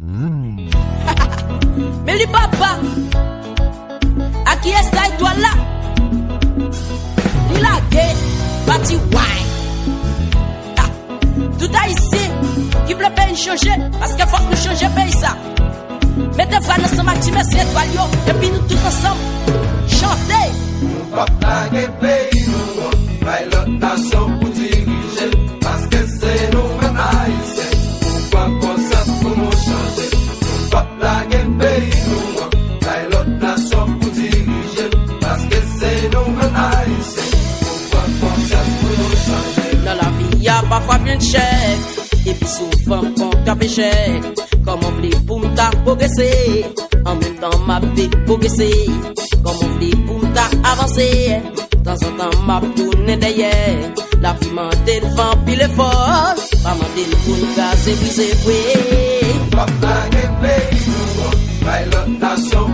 Mmm. Me li papa A ki esta itwa la Ni la ge Bati wany ah, Tout a isi Ki vle pe yon chanje Paske fok nou chanje pe yisa Mete vane san mati mes etwal yo Epi nou tout ansam Chante Nou papa ge pe yon Baila de chèque. Et puis souvent, quand t'as péché, comment voulez pour m'ta progresser? En même temps, ma vie progresser. Comment voulez pour m'ta? De temps, m'a tourné derrière. La vie m'a dit le vent, puis l'effort. Pas m'a dit le pour nous gazer, briser, oui. Patage peyi nou an, bay lot nasyon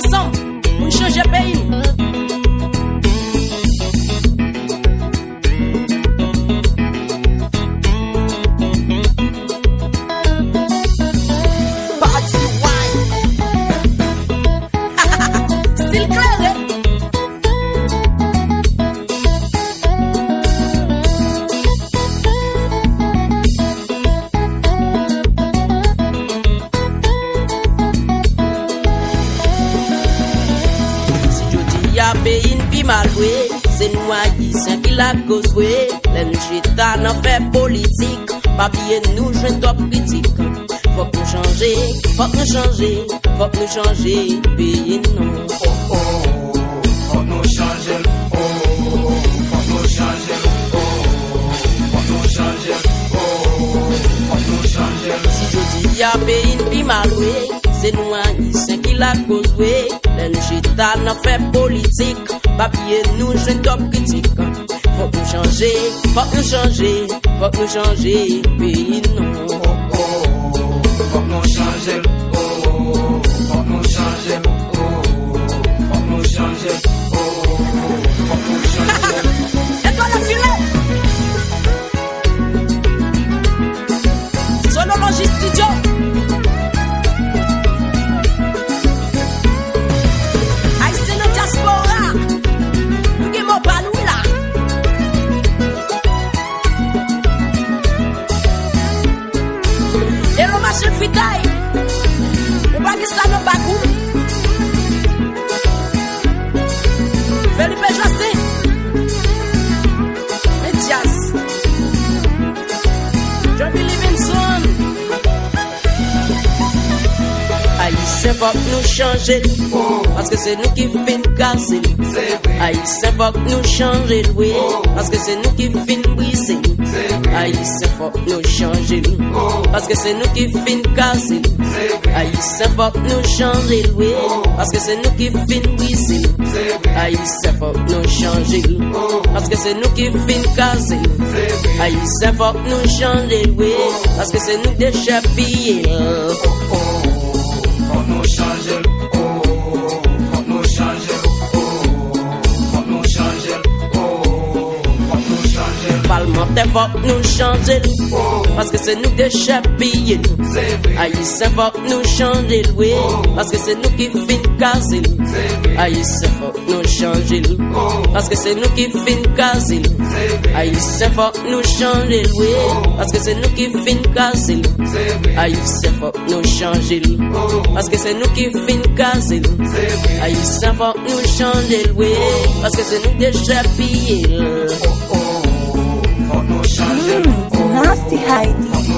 station, un change pays. be in pi malwe Se nou a yisen ki la kozwe Len jeta nan fe politik Papye nou jwen top kritik. Fok nou chanje, fok nou chanje Fok nou chanje, peye nou. Oh oh, fok nou chanje Oh oh, fok nou chanje Oh oh, fok nou chanje Oh, fok nou chanje. Oh, oh, si jodi ya be in pi malwe Se nou a yisen ki la kozwe L'enjeta n'en fait politique, pas bien nous jouer top critique. Faut que nous changer, faut que nous changer, faut que nous Imagine if we die. Que nous changer. Parce que c'est nous qui fin Haïtien, faut que nous changer. Oui. Parce que c'est nous qui fin vrai, Haïtien, faut que nous changer. Parce que c'est nous qui fin Haïtien, faut que nous changer. Oui. Parce que c'est nous qui fin vrai, Haïtien, faut que nous changer. Parce que c'est nous qui fin vrai Haïtien, faut que nous changer, oui. Parce que c'est nous motion. Fok nou chanje l Paske se nou de chapiye l Haïtien fok nou chanje l we Paske se nou ki fin kaze l Haïtien fok nou chanje l Paske se nou ki fin kaze l Haïtien fok nou chanje l we Paske se nou ki fin kaze l Haïtien fok nou chanje l Paske se nou ki fin kaze l Haïtien fok nou chanje l we Paske se nou de chapiye l Nasty hiding.